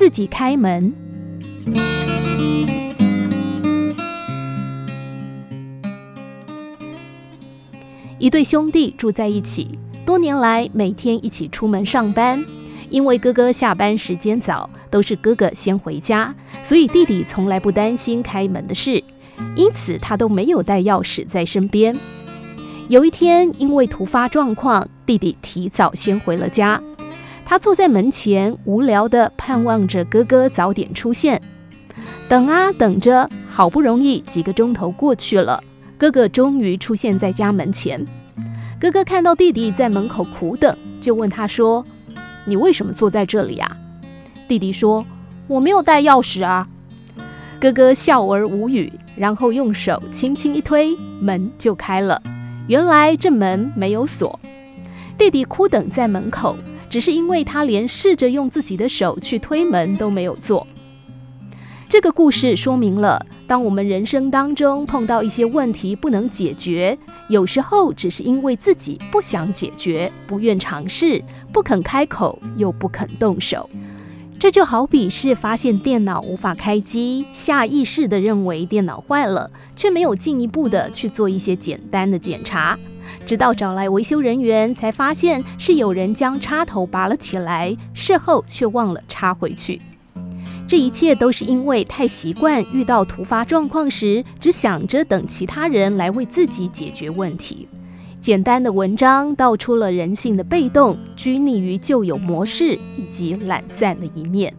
自己开门。一对兄弟住在一起，多年来每天一起出门上班。因为哥哥下班时间早，都是哥哥先回家，所以弟弟从来不担心开门的事，因此他都没有带钥匙在身边。有一天，因为突发状况，弟弟提早先回了家。他坐在门前，无聊地盼望着哥哥早点出现。等啊等着，好不容易几个钟头过去了。哥哥终于出现在家门前。哥哥看到弟弟在门口苦等，就问他说：“你为什么坐在这里啊？”弟弟说：“我没有带钥匙啊。”哥哥笑而无语，然后用手轻轻一推，门就开了。原来这门没有锁。弟弟哭等在门口，只是因为他连试着用自己的手去推门都没有做。这个故事说明了，当我们人生当中碰到一些问题不能解决，有时候只是因为自己不想解决、不愿尝试、不肯开口又不肯动手。这就好比是发现电脑无法开机，下意识地认为电脑坏了，却没有进一步的去做一些简单的检查，直到找来维修人员，才发现是有人将插头拔了起来，事后却忘了插回去。这一切都是因为太习惯遇到突发状况时，只想着等其他人来为自己解决问题。简单的文章道出了人性的被动、拘泥于旧有模式以及懒散的一面。